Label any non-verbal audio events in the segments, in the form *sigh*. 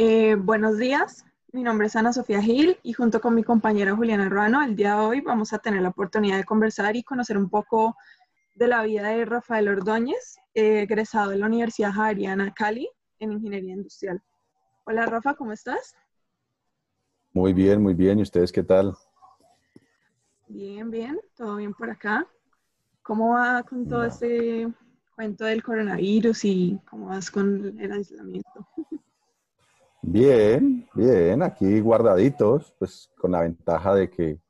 Eh, buenos días, mi nombre es Ana Sofía Gil y junto con mi compañera Juliana Ruano, el día de hoy vamos a tener la oportunidad de conversar y conocer un poco de la vida de Rafael Ordóñez, eh, egresado de la Universidad Javeriana Cali en Ingeniería Industrial. Hola Rafa, ¿cómo estás? Muy bien, muy bien. ¿Y ustedes qué tal? Bien, bien, todo bien por acá. ¿Cómo va con todo este cuento del coronavirus y cómo vas con el aislamiento? *laughs* Bien, bien, aquí guardaditos, pues con la ventaja de que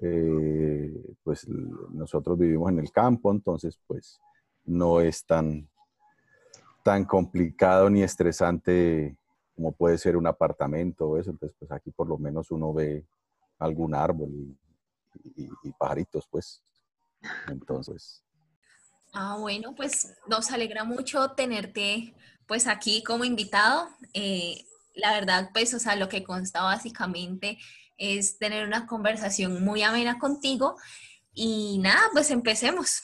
eh, pues nosotros vivimos en el campo, entonces pues no es tan, tan complicado ni estresante como puede ser un apartamento o eso, entonces pues aquí por lo menos uno ve algún árbol y, pajaritos, pues. Entonces. Ah, bueno, pues nos alegra mucho tenerte pues aquí como invitado. Eh, la verdad, pues, o sea, lo que consta básicamente es tener una conversación muy amena contigo. Y nada, pues empecemos.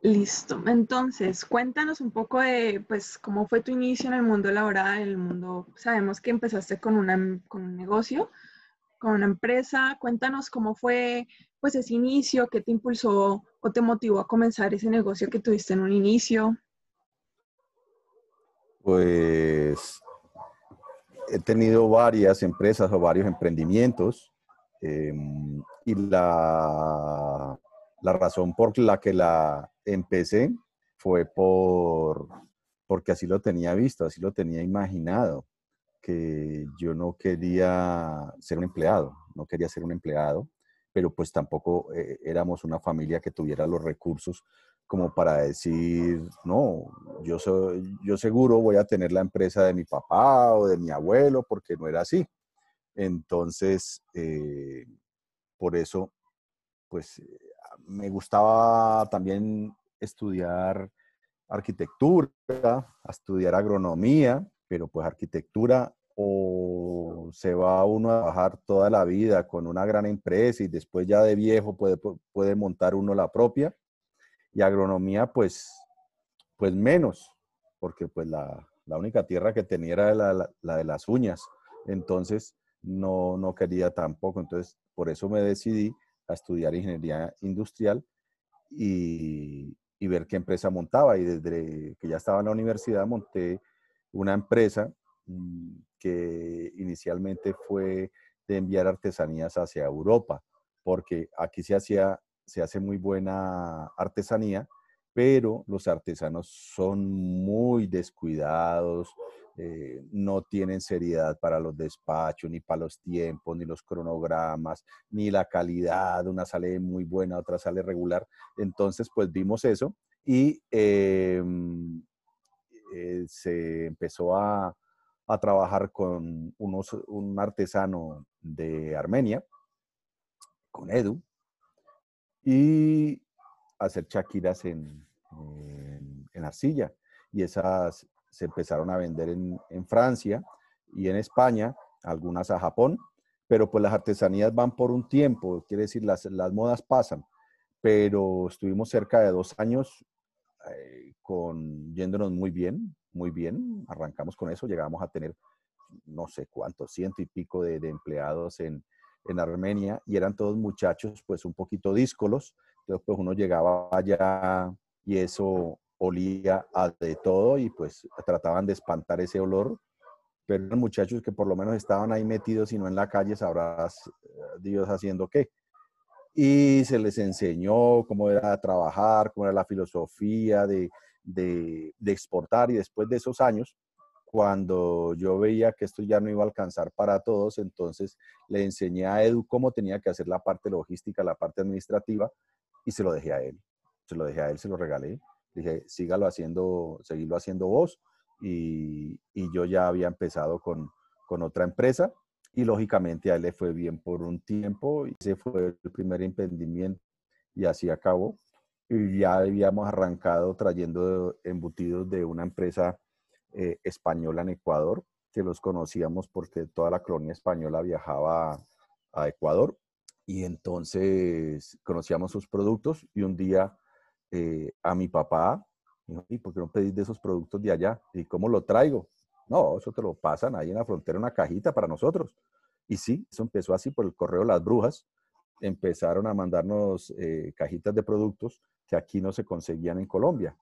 Listo. Entonces, cuéntanos un poco de, pues, cómo fue tu inicio en el mundo laboral, el mundo, sabemos que empezaste con, una, con un negocio, con una empresa. Cuéntanos cómo fue, pues, ese inicio, qué te impulsó o te motivó a comenzar ese negocio que tuviste en un inicio pues he tenido varias empresas o varios emprendimientos em, y la, la, razón por la que la empecé fue por, porque así lo tenía visto, así lo tenía imaginado, que yo no quería ser un empleado, no quería ser un empleado, pero pues tampoco eh, éramos una familia que tuviera los recursos como para decir, no, yo, soy, yo seguro voy a tener la empresa de mi papá o de mi abuelo, porque no era así. Entonces, eh, por eso, pues me gustaba también estudiar arquitectura, estudiar agronomía, pero pues arquitectura o se va uno a trabajar toda la vida con una gran empresa y después ya de viejo puede, puede montar uno la propia, y agronomía pues, pues menos, porque pues la, única tierra que tenía era la, de las uñas, entonces no, no quería tampoco, entonces por eso me decidí a estudiar ingeniería industrial y, y ver qué empresa montaba. Y desde que ya estaba en la universidad monté una empresa mm, que inicialmente fue de enviar artesanías hacia Europa, porque aquí se hacía se hace muy buena artesanía, pero los artesanos son muy descuidados, eh, no tienen seriedad para los despachos, ni para los tiempos, ni los cronogramas, ni la calidad. Una sale muy buena, otra sale regular. Entonces, pues vimos eso y em, eh, se empezó a, a, trabajar con unos, un artesano de Armenia, con Edu, y hacer chaquiras en, en, arcilla. Y esas se empezaron a vender en, en, Francia y en España, algunas a Japón, pero pues las artesanías van por un tiempo, quiere decir, las, las modas pasan, pero estuvimos cerca de dos años eh, con, yéndonos muy bien, muy bien, arrancamos con eso, llegamos a tener no sé cuántos, ciento y pico de, de empleados en, en Armenia y eran todos muchachos pues un poquito díscolos. Entonces pues uno llegaba allá y eso olía a de todo y pues trataban de espantar ese olor. Pero eran muchachos que por lo menos estaban ahí metidos y no en la calle, sabrás eh, Dios haciendo qué. Y se les enseñó cómo era trabajar, cómo era la filosofía de, de, de exportar y después de esos años, cuando yo veía que esto ya no iba a alcanzar para todos, entonces le enseñé a Edu cómo tenía que hacer la parte logística, la parte administrativa, y se lo dejé a él. Se lo dejé a él, se lo regalé. Dije, sígalo haciendo, seguirlo haciendo vos. Y, y yo ya había empezado con, con otra empresa y lógicamente a él le fue bien por un tiempo. Y ese fue el primer emprendimiento y así acabó. Y ya habíamos arrancado trayendo embutidos de una empresa eh, española en Ecuador, que los conocíamos porque toda la colonia española viajaba a, Ecuador y entonces conocíamos sus productos y un día eh, a mi papá, dijo, ¿y por qué no pedís de esos productos de allá? ¿Y cómo lo traigo? No, eso te lo pasan ahí en la frontera, una cajita para nosotros. Y sí, eso empezó así por el correo Las Brujas. Empezaron a mandarnos eh, cajitas de productos que aquí no se conseguían en Colombia.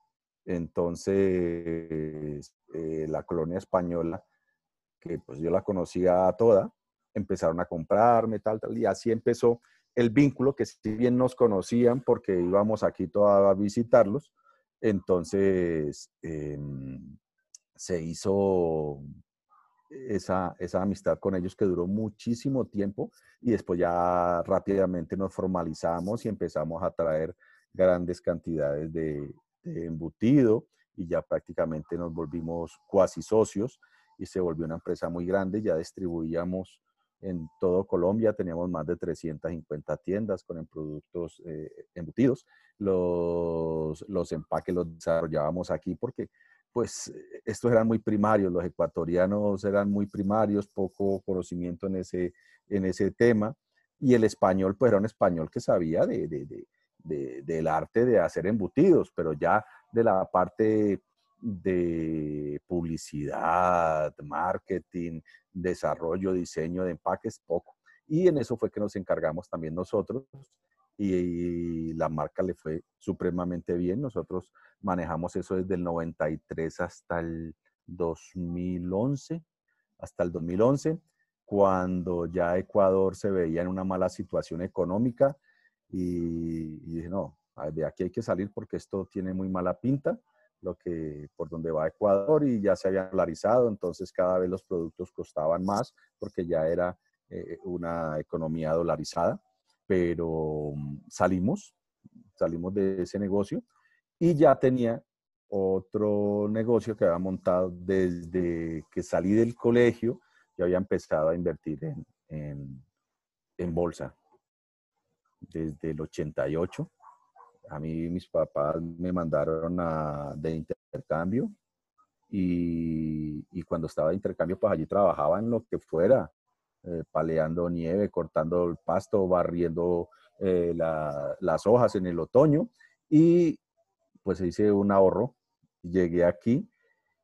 Entonces, eh, la colonia española, que pues yo la conocía toda, empezaron a comprarme, tal, tal, y así empezó el vínculo, que si bien nos conocían porque íbamos aquí toda a visitarlos, entonces em, se hizo esa, esa amistad con ellos que duró muchísimo tiempo y después ya rápidamente nos formalizamos y empezamos a traer grandes cantidades de, embutido y ya prácticamente nos volvimos cuasi socios y se volvió una empresa muy grande, ya distribuíamos en todo Colombia, teníamos más de 350 tiendas con productos eh, embutidos. Los, los empaques los desarrollábamos aquí porque pues estos eran muy primarios, los ecuatorianos eran muy primarios, poco conocimiento en ese, en ese tema, y el español pues era un español que sabía de, del arte de hacer embutidos, pero ya de la parte de publicidad, marketing, desarrollo, diseño de empaques, poco. Y en eso fue que nos encargamos también nosotros y, la marca le fue supremamente bien. Nosotros manejamos eso desde el 93 hasta el 2011, hasta el 2011, cuando ya Ecuador se veía en una mala situación económica y, dije, no, de aquí hay que salir porque esto tiene muy mala pinta, lo que por donde va Ecuador y ya se había dolarizado, entonces cada vez los productos costaban más porque ya era eh, una economía dolarizada, pero mm, salimos, salimos de ese negocio y ya tenía otro negocio que había montado desde que salí del colegio, y había empezado a invertir en, en bolsa desde el 88. A mí mis papás me mandaron a, de intercambio y, cuando estaba de intercambio, pues allí trabajaba en lo que fuera, eh, paleando nieve, cortando el pasto, barriendo eh, las hojas en el otoño y pues hice un ahorro. Llegué aquí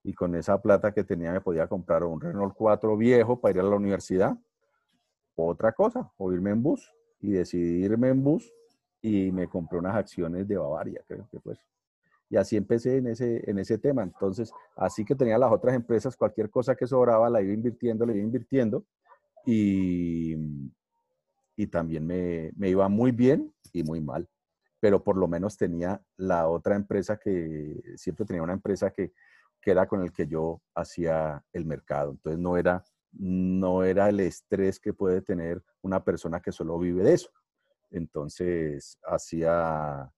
y con esa plata que tenía me podía comprar un Renault 4 viejo para ir a la universidad. Otra cosa, o irme en bus y decidí irme en bus y me compré unas acciones de Bavaria, creo que fue. Y así empecé en ese, en ese tema. Entonces, así que tenía las otras empresas, cualquier cosa que sobraba la iba invirtiendo, la iba invirtiendo y, y también me, me iba muy bien y muy mal. Pero por lo menos tenía la otra empresa que, siempre tenía una empresa que, que era con el que yo hacía el mercado. Entonces no era no era el estrés que puede tener una persona que solo vive de eso. Entonces hacía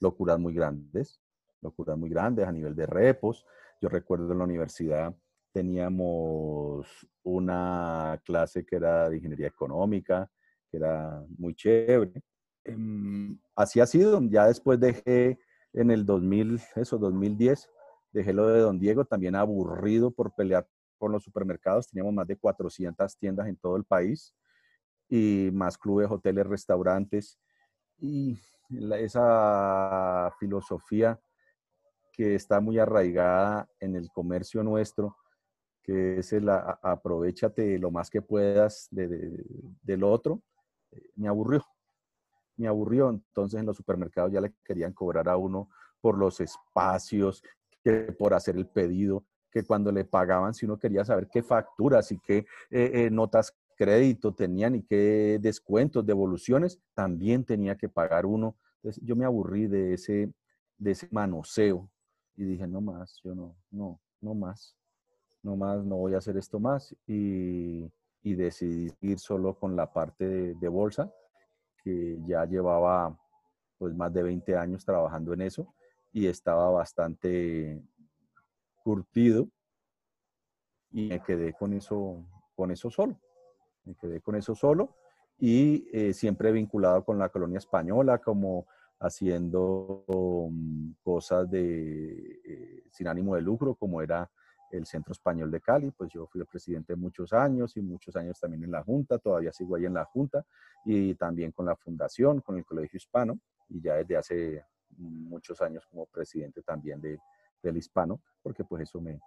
locuras muy grandes, locuras muy grandes a nivel de repos. Yo recuerdo en la universidad teníamos una clase que era de ingeniería económica, que era muy chévere. Em, así ha sido, ya después dejé en el 2000, eso, 2010, dejé lo de Don Diego, también aburrido por pelear con los supermercados. Teníamos más de 400 tiendas en todo el país y más clubes, hoteles, restaurantes. Y esa filosofía que está muy arraigada en el comercio nuestro, que es el aprovechate lo más que puedas de, del otro, eh, me aburrió. Me aburrió. Entonces en los supermercados ya le querían cobrar a uno por los espacios, que por hacer el pedido, que cuando le pagaban, si uno quería saber qué facturas y qué eh, eh, notas crédito tenían y qué descuentos, devoluciones, también tenía que pagar uno. Entonces yo me aburrí de ese, de ese manoseo y dije, no más, yo no, no, no más, no más, no voy a hacer esto más. Y, y decidí ir solo con la parte de, de, bolsa, que ya llevaba pues más de 20 años trabajando en eso y estaba bastante curtido y me quedé con eso, con eso solo. Me quedé con eso solo y eh, siempre vinculado con la colonia española, como haciendo mm, cosas de, eh, sin ánimo de lucro, como era el Centro Español de Cali, pues yo fui el presidente muchos años y muchos años también en la Junta, todavía sigo ahí en la Junta y también con la Fundación, con el Colegio Hispano y ya desde hace muchos años como presidente también de, del hispano, porque pues eso me,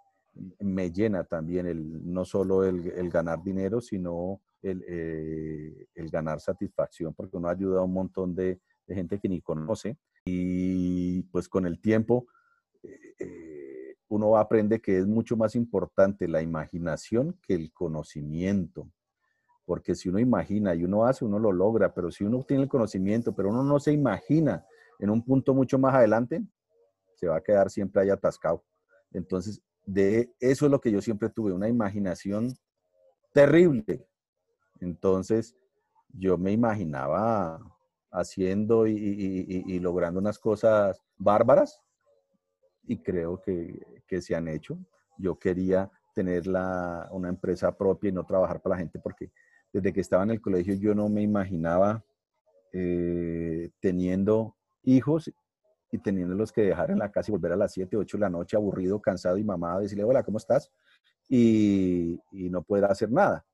me llena también el, no solo el, ganar dinero, sino eh, el, ganar satisfacción, porque uno ayuda a un montón de, gente que ni conoce y pues con el tiempo eh, uno aprende que es mucho más importante la imaginación que el conocimiento. Porque si uno imagina y uno hace, uno lo logra, pero si uno tiene el conocimiento, pero uno no se imagina en un punto mucho más adelante, se va a quedar siempre ahí atascado. Entonces, de eso es lo que yo siempre tuve, una imaginación terrible. Entonces, yo me imaginaba haciendo y, logrando unas cosas bárbaras y creo que, se han hecho. Yo quería tener una empresa propia y no trabajar para la gente porque desde que estaba en el colegio yo no me imaginaba eh, teniendo hijos y teniéndolos que dejar en la casa y volver a las 7, 8 de la noche aburrido, cansado y mamada, decirle, hola, ¿cómo estás? Y, no poder hacer nada.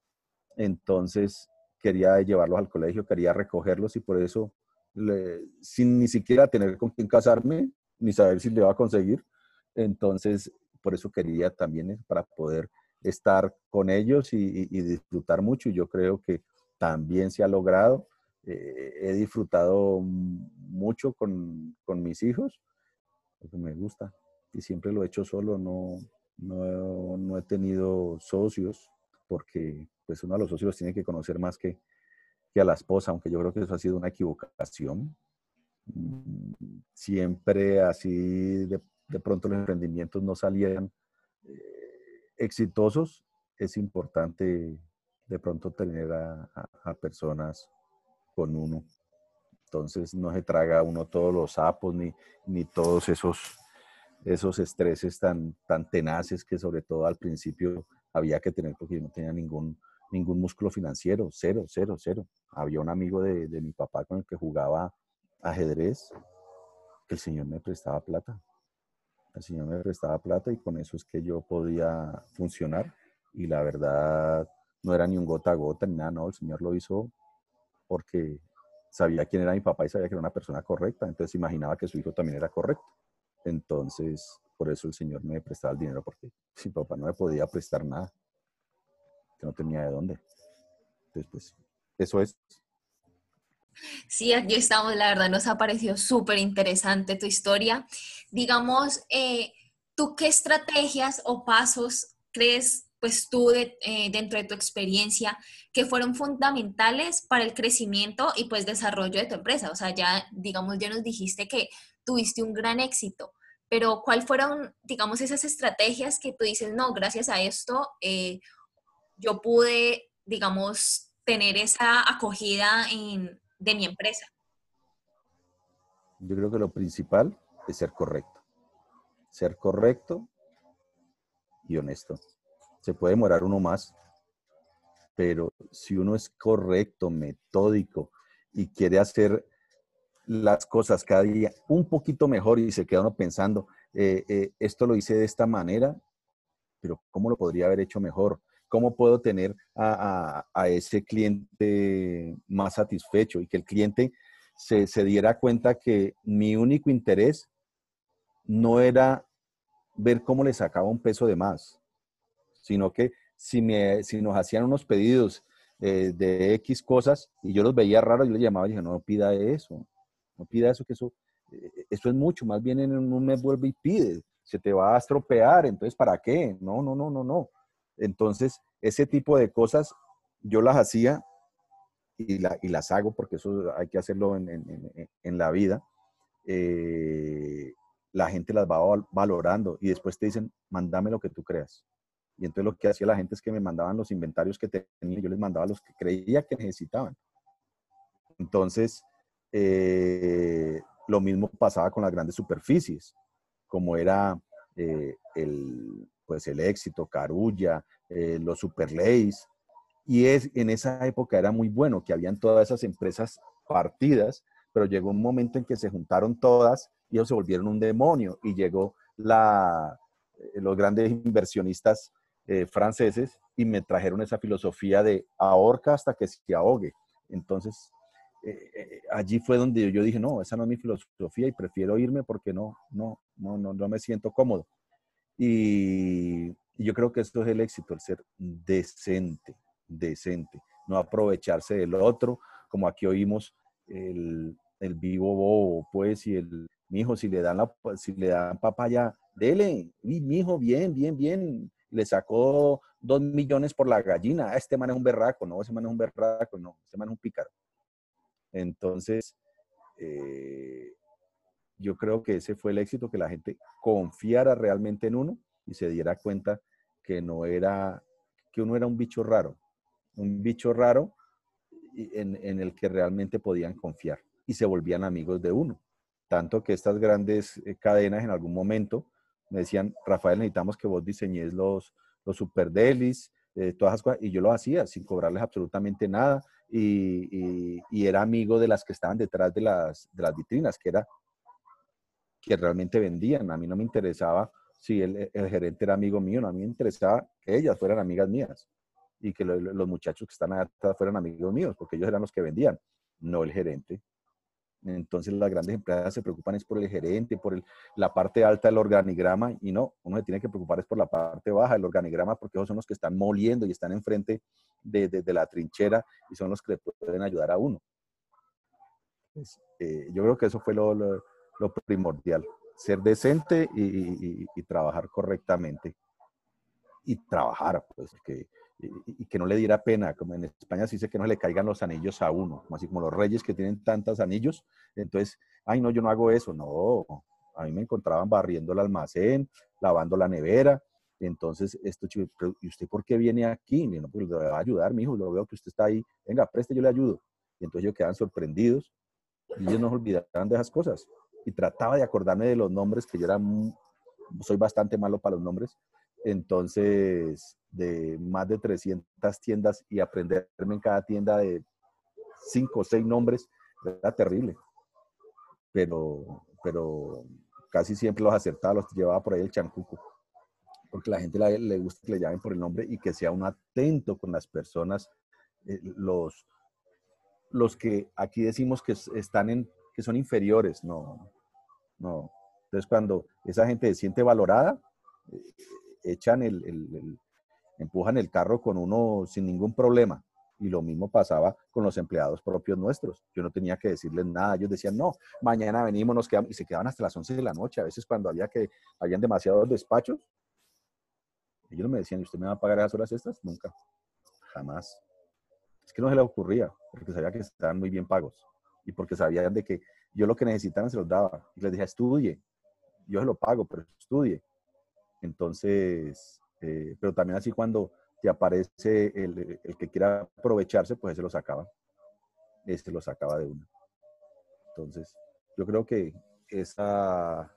Entonces quería llevarlos al colegio, quería recogerlos y por eso, sin ni siquiera tener con quién casarme, ni saber si le iba a conseguir, entonces por eso quería también eh, para poder estar con ellos y, y disfrutar mucho. Y yo creo que también se ha logrado he disfrutado mucho con, con, mis hijos, porque me gusta. Y siempre lo he hecho solo, no, no, no, he tenido socios, porque pues uno a los socios tiene que conocer más que, que a la esposa, aunque yo creo que eso ha sido una equivocación. Mm, siempre así de, de pronto los emprendimientos no salían eh, exitosos, es importante de pronto tener a personas con uno. Entonces no se traga uno todos los sapos ni, ni todos esos, esos estreses tan, tan tenaces que sobre todo al principio había que tener porque yo no tenía ningún, ningún músculo financiero, cero, cero, cero. Había un amigo de, de mi papá con el que jugaba ajedrez, que el señor me prestaba plata. El señor me prestaba plata y con eso es que yo podía funcionar. Y la verdad, no era ni un gota a gota ni nada, no, el señor lo hizo porque sabía quién era mi papá y sabía que era una persona correcta, entonces imaginaba que su hijo también era correcto. Entonces, por eso el Señor me prestaba el dinero, porque mi papá no me podía prestar nada, que no tenía de dónde. Entonces, pues, eso es. Sí, aquí estamos, la verdad nos ha parecido súper interesante tu historia. Digamos, eh, ¿tú qué estrategias o pasos crees pues tú eh, dentro de tu experiencia que fueron fundamentales para el crecimiento y pues desarrollo de tu empresa? O sea, ya digamos, ya nos dijiste que tuviste un gran éxito, pero ¿cuál fueron, digamos, esas estrategias que tú dices, no, gracias a esto eh, yo pude, digamos, tener esa acogida de mi empresa? Yo creo que lo principal es ser correcto. Ser correcto y honesto se puede demorar uno más, pero si uno es correcto, metódico y quiere hacer las cosas cada día un poquito mejor y se queda uno pensando, eh, eh, esto lo hice de esta manera, pero ¿cómo lo podría haber hecho mejor? ¿Cómo puedo tener a, ese cliente más satisfecho y que el cliente se, se diera cuenta que mi único interés no era ver cómo le sacaba un peso de más, sino que si, me, si nos hacían unos pedidos eh, de X cosas y yo los veía raros, yo les llamaba y dije, no, pida eso, no pida eso, que eso, eh, eso es mucho, más bien en un mes vuelve y pide, se te va a estropear, entonces, ¿para qué? No, no, no, no, no. Entonces, ese tipo de cosas yo las hacía y, la, y las hago porque eso hay que hacerlo en, en, en la vida. Eh, la gente las va valorando y después te dicen, mándame lo que tú creas. Y entonces lo que hacía la gente es que me mandaban los inventarios que tenía, yo les mandaba los que creía que necesitaban. Entonces, eh, lo mismo pasaba con las grandes superficies, como era eh, el, pues el éxito, Carulla, eh, los Superlays. Y es, en esa época era muy bueno que habían todas esas empresas partidas, pero llegó un momento en que se juntaron todas y ellos se volvieron un demonio y llegó la, los grandes inversionistas eh, franceses y me trajeron esa filosofía de ahorca hasta que se ahogue. Entonces, eh, eh, allí fue donde yo dije, no, esa no es mi filosofía y prefiero irme porque no, no, no, no, no me siento cómodo. Y, yo creo que esto es el éxito, el ser decente, decente, no aprovecharse del otro, como aquí oímos el, el vivo bobo, pues, y el mi hijo, si le dan la, si le dan papaya, dele, mi hijo, bien, bien, bien, le sacó dos millones por la gallina, ah, este man es un berraco, no, ese man es un berraco, no, este man es un pícaro. Entonces, eh, yo creo que ese fue el éxito, que la gente confiara realmente en uno y se diera cuenta que no era, que uno era un bicho raro, un bicho raro en, en el que realmente podían confiar y se volvían amigos de uno. Tanto que estas grandes eh, cadenas en algún momento me decían, Rafael, necesitamos que vos diseñes los, los super delis, eh, todas esas cosas, y yo lo hacía sin cobrarles absolutamente nada, y, y, era amigo de las que estaban detrás de las, de las vitrinas, que era que realmente vendían. A mí no me interesaba si el, el, gerente era amigo mío, no, a mí me interesaba que ellas fueran amigas mías y que los muchachos que están atrás fueran amigos míos, porque ellos eran los que vendían, no el gerente. Entonces las grandes empresas se preocupan es por el gerente, por la parte alta del organigrama y no, uno se tiene que preocupar es por la parte baja del organigrama porque esos son los que están moliendo y están enfrente de, de, la trinchera y son los que le pueden ayudar a uno. Eh, yo creo que eso fue lo, lo, primordial, ser decente y, y, trabajar correctamente. Y trabajar, pues que y, que no le diera pena, como en España se dice que no le caigan los anillos a uno, como así como los reyes que tienen tantos anillos, entonces, ay no, yo no hago eso, no, a mí me encontraban barriendo el almacén, lavando la nevera, entonces, esto, ¿y usted por qué viene aquí? No, pues le va a ayudar, mi hijo, lo veo que usted está ahí, venga, preste, yo le ayudo. Y entonces ellos quedan sorprendidos y ellos no olvidaban de esas cosas. Y trataba de acordarme de los nombres, que yo era, soy bastante malo para los nombres, entonces, de más de 300 tiendas y aprenderme en cada tienda de 5 o 6 nombres, era terrible. Pero, pero casi siempre los acertaba, los llevaba por ahí el chancuco. Porque la gente le, gusta que le llamen por el nombre y que sea un atento con las personas, eh, los, los que aquí decimos que están en, que son inferiores, no, no. Entonces cuando esa gente se siente valorada, eh, echan el, empujan el carro con uno sin ningún problema. Y lo mismo pasaba con los empleados propios nuestros. Yo no tenía que decirles nada. Ellos decían, no, mañana venimos, nos quedamos. Y se quedaban hasta las 11 de la noche. A veces cuando había que, habían demasiados despachos, ellos me decían, ¿y usted me va a pagar esas horas estas? Nunca. Jamás. Es que no se les ocurría, porque sabía que estaban muy bien pagos. Y porque sabían de que yo lo que necesitaban se los daba. Y les dije, estudie. Yo se lo pago, pero estudie. Entonces, eh, pero también así cuando te aparece el, el, que quiera aprovecharse, pues ese lo sacaba. Este lo sacaba de uno. Entonces, yo creo que esa,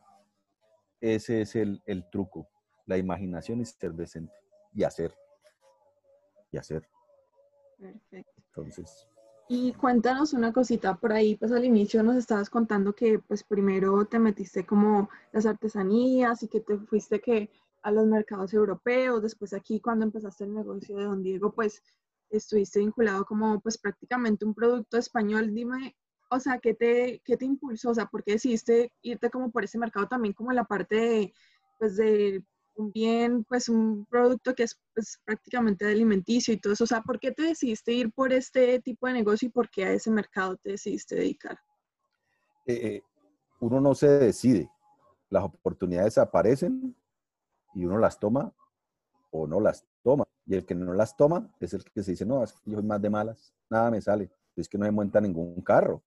ese es el, el truco. La imaginación es ser decente y hacer. Y hacer. Perfecto. Entonces. Y cuéntanos una cosita por ahí, pues al inicio nos estabas contando que pues primero te metiste como las artesanías y que te fuiste que a los mercados europeos, después aquí cuando empezaste el negocio de Don Diego, pues estuviste vinculado como pues prácticamente un producto español. Dime, o sea, ¿qué te, qué te impulsó? O sea, ¿por qué decidiste irte como por ese mercado también como la parte pues de un bien, pues un producto que es pues, prácticamente alimenticio y todo eso. O sea, ¿por qué te decidiste ir por este tipo de negocio y por qué a ese mercado te decidiste dedicar? Eh, eh, uno no se decide. Las oportunidades aparecen y uno las toma o no las toma. Y el que no las toma es el que se dice, no, yo soy más de malas, nada me sale, es que no me monta ningún carro.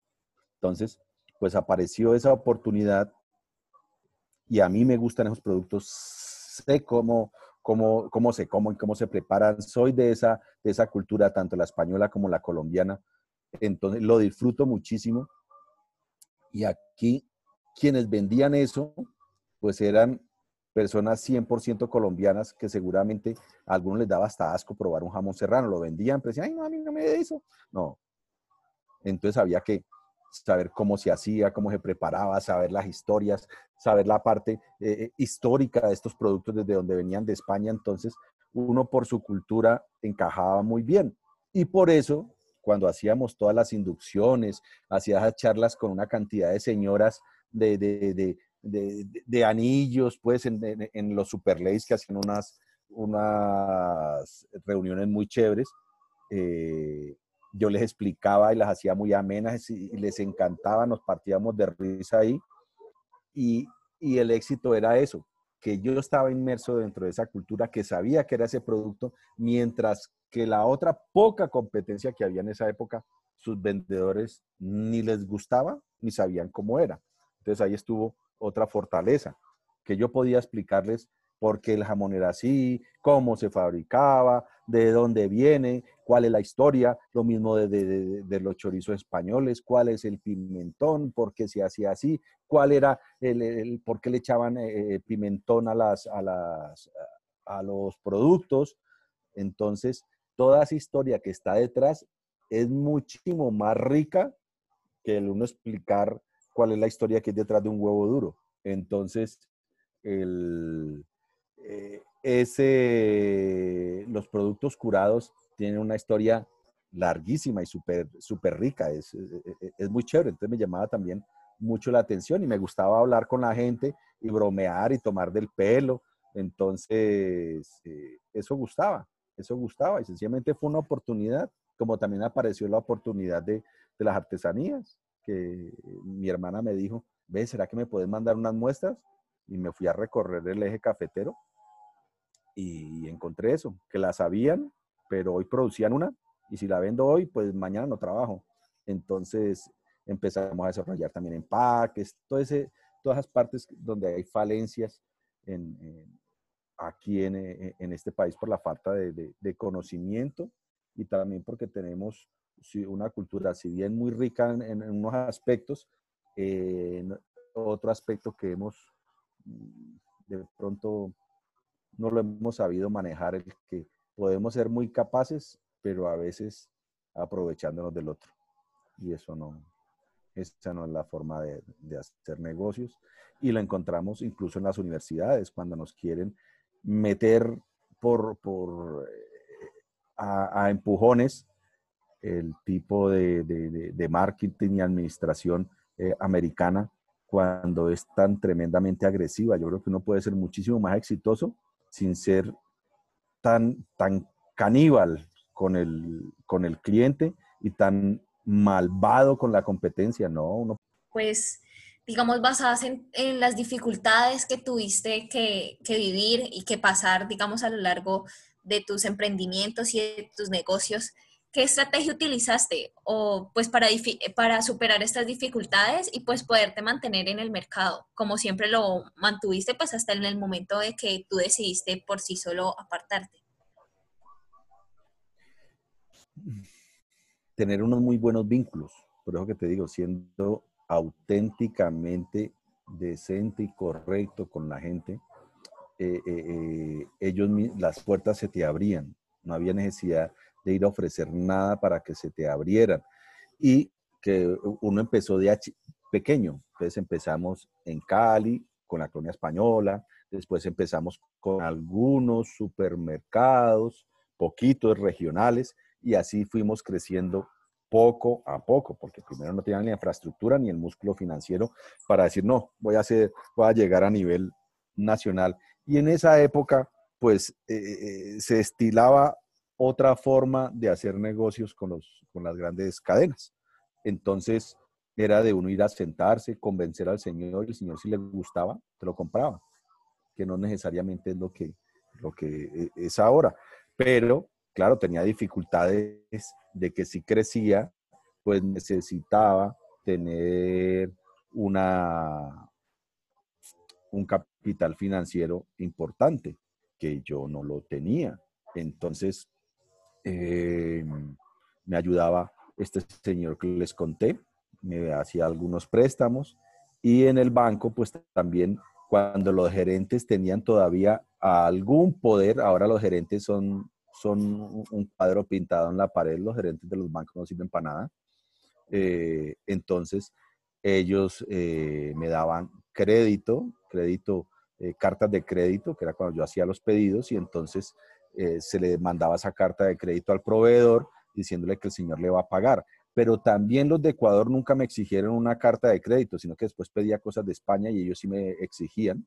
Entonces, pues apareció esa oportunidad y a mí me gustan esos productos, sé cómo, cómo, cómo se comen, cómo se preparan, soy de esa, de esa cultura, tanto la española como la colombiana, entonces lo disfruto muchísimo. Y aquí quienes vendían eso, pues eran personas 100% colombianas que seguramente a algunos les daba hasta asco probar un jamón serrano, lo vendían, pero decían, ay, no, a mí no me de eso. No. Entonces había que saber cómo se hacía, cómo se preparaba, saber las historias, saber la parte eh, histórica de estos productos desde donde venían de España. Entonces, uno por su cultura encajaba muy bien. Y por eso, cuando hacíamos todas las inducciones, hacía charlas con una cantidad de señoras de, de, de, anillos, pues en, los superlays que hacían unas, unas reuniones muy chéveres. Eh, yo les explicaba y las hacía muy amenas y, les encantaba, nos partíamos de risa ahí. Y, y el éxito era eso, que yo estaba inmerso dentro de esa cultura, que sabía que era ese producto, mientras que la otra poca competencia que había en esa época, sus vendedores ni les gustaba ni sabían cómo era. Entonces ahí estuvo otra fortaleza, que yo podía explicarles por qué el jamón era así, cómo se fabricaba, de dónde viene, cuál es la historia, lo mismo de, los chorizos españoles, cuál es el pimentón, por qué se hacía así, cuál era el, por qué le echaban eh, eh, pimentón a, las, a, las, a los productos. Entonces, toda esa historia que está detrás es muchísimo más rica que el uno explicar cuál es la historia que hay detrás de un huevo duro. Entonces, el, eh, ese, los productos curados tienen una historia larguísima y súper super rica, es, es, muy chévere. Entonces me llamaba también mucho la atención y me gustaba hablar con la gente y bromear y tomar del pelo. Entonces, eh, eso gustaba, eso gustaba y sencillamente fue una oportunidad, como también apareció la oportunidad de, de las artesanías que mi hermana me dijo, ve, ¿será que me puedes mandar unas muestras? Y me fui a recorrer el eje cafetero y encontré eso, que la sabían, pero hoy producían una y si la vendo hoy, pues mañana no trabajo. Entonces empezamos a desarrollar también empaques, todo todas esas partes donde hay falencias en, aquí en, en, este país por la falta de, de, conocimiento y también porque tenemos una cultura, si bien muy rica en, unos aspectos, eh, otro aspecto que hemos mm, de pronto no lo hemos sabido manejar, el que podemos ser muy capaces, pero a veces aprovechándonos del otro. Y eso no, esa no es la forma de, hacer negocios. Y lo encontramos incluso en las universidades, cuando nos quieren meter por, por eh, a empujones el tipo de, marketing y administración eh, americana cuando es tan tremendamente agresiva. Yo creo que uno puede ser muchísimo más exitoso sin ser tan, tan caníbal con el, con el cliente y tan malvado con la competencia, ¿no? Uno... Pues digamos, basadas en, en, las dificultades que tuviste que, que, vivir y que pasar, digamos, a lo largo de tus emprendimientos y de tus negocios, ¿qué estrategia utilizaste o pues para, para superar estas dificultades y pues poderte mantener en el mercado? Como siempre lo mantuviste pues hasta en el momento de que tú decidiste por sí solo apartarte. Tener unos muy buenos vínculos, por eso que te digo, siendo auténticamente decente y correcto con la gente, eh, eh, eh, ellos las puertas se te abrían, no había necesidad de ir a ofrecer nada para que se te abrieran. Y que uno empezó de pequeño. Entonces empezamos en Cali con la colonia española, después empezamos con algunos supermercados, poquitos regionales, y así fuimos creciendo poco a poco, porque primero no tenían ni infraestructura ni el músculo financiero para decir, no, voy a, hacer, voy a llegar a nivel nacional. Y en esa época, pues eh, eh, se estilaba otra forma de hacer negocios con, los, con las grandes cadenas. Entonces, era de uno ir a sentarse, convencer al señor, y el señor si le gustaba, te lo compraba, que no necesariamente es lo que, lo que e, es ahora. Pero, claro, tenía dificultades de que si crecía, pues necesitaba tener una, un capital financiero importante, que yo no lo tenía. Entonces, eh, me ayudaba este señor que les conté, me hacía algunos préstamos y en el banco pues también cuando los gerentes tenían todavía algún poder, ahora los gerentes son, son un cuadro pintado en la pared, los gerentes de los bancos no sirven para nada. Eh, entonces ellos eh, me daban crédito, crédito, cartas de crédito, que era cuando yo hacía los pedidos y entonces eh, se le mandaba esa carta de crédito al proveedor diciéndole que el señor le va a pagar. Pero también los de Ecuador nunca me exigieron una carta de crédito, sino que después pedía cosas de España y ellos sí me exigían.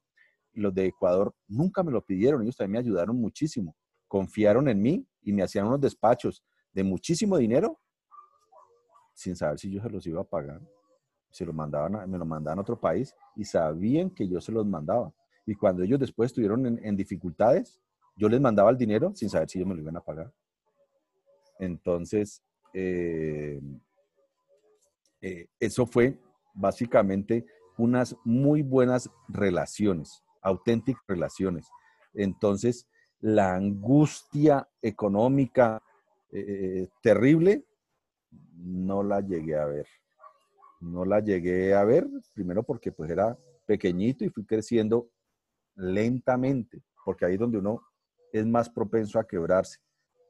los de Ecuador nunca me lo pidieron, ellos también me ayudaron muchísimo, confiaron en mí y me hacían unos despachos de muchísimo dinero sin saber si yo se los iba a pagar. Se lo mandaban, me lo mandaban a otro país y sabían que yo se los mandaba. Y cuando ellos después estuvieron en, dificultades, yo les mandaba el dinero sin saber si ellos me lo iban a pagar. Entonces, eh, eh, eso fue básicamente unas muy buenas relaciones, auténticas relaciones. Entonces, la angustia económica eh, terrible no la llegué a ver. No la llegué a ver, primero porque pues era pequeñito y fui creciendo lentamente, porque ahí es donde uno es más propenso a quebrarse.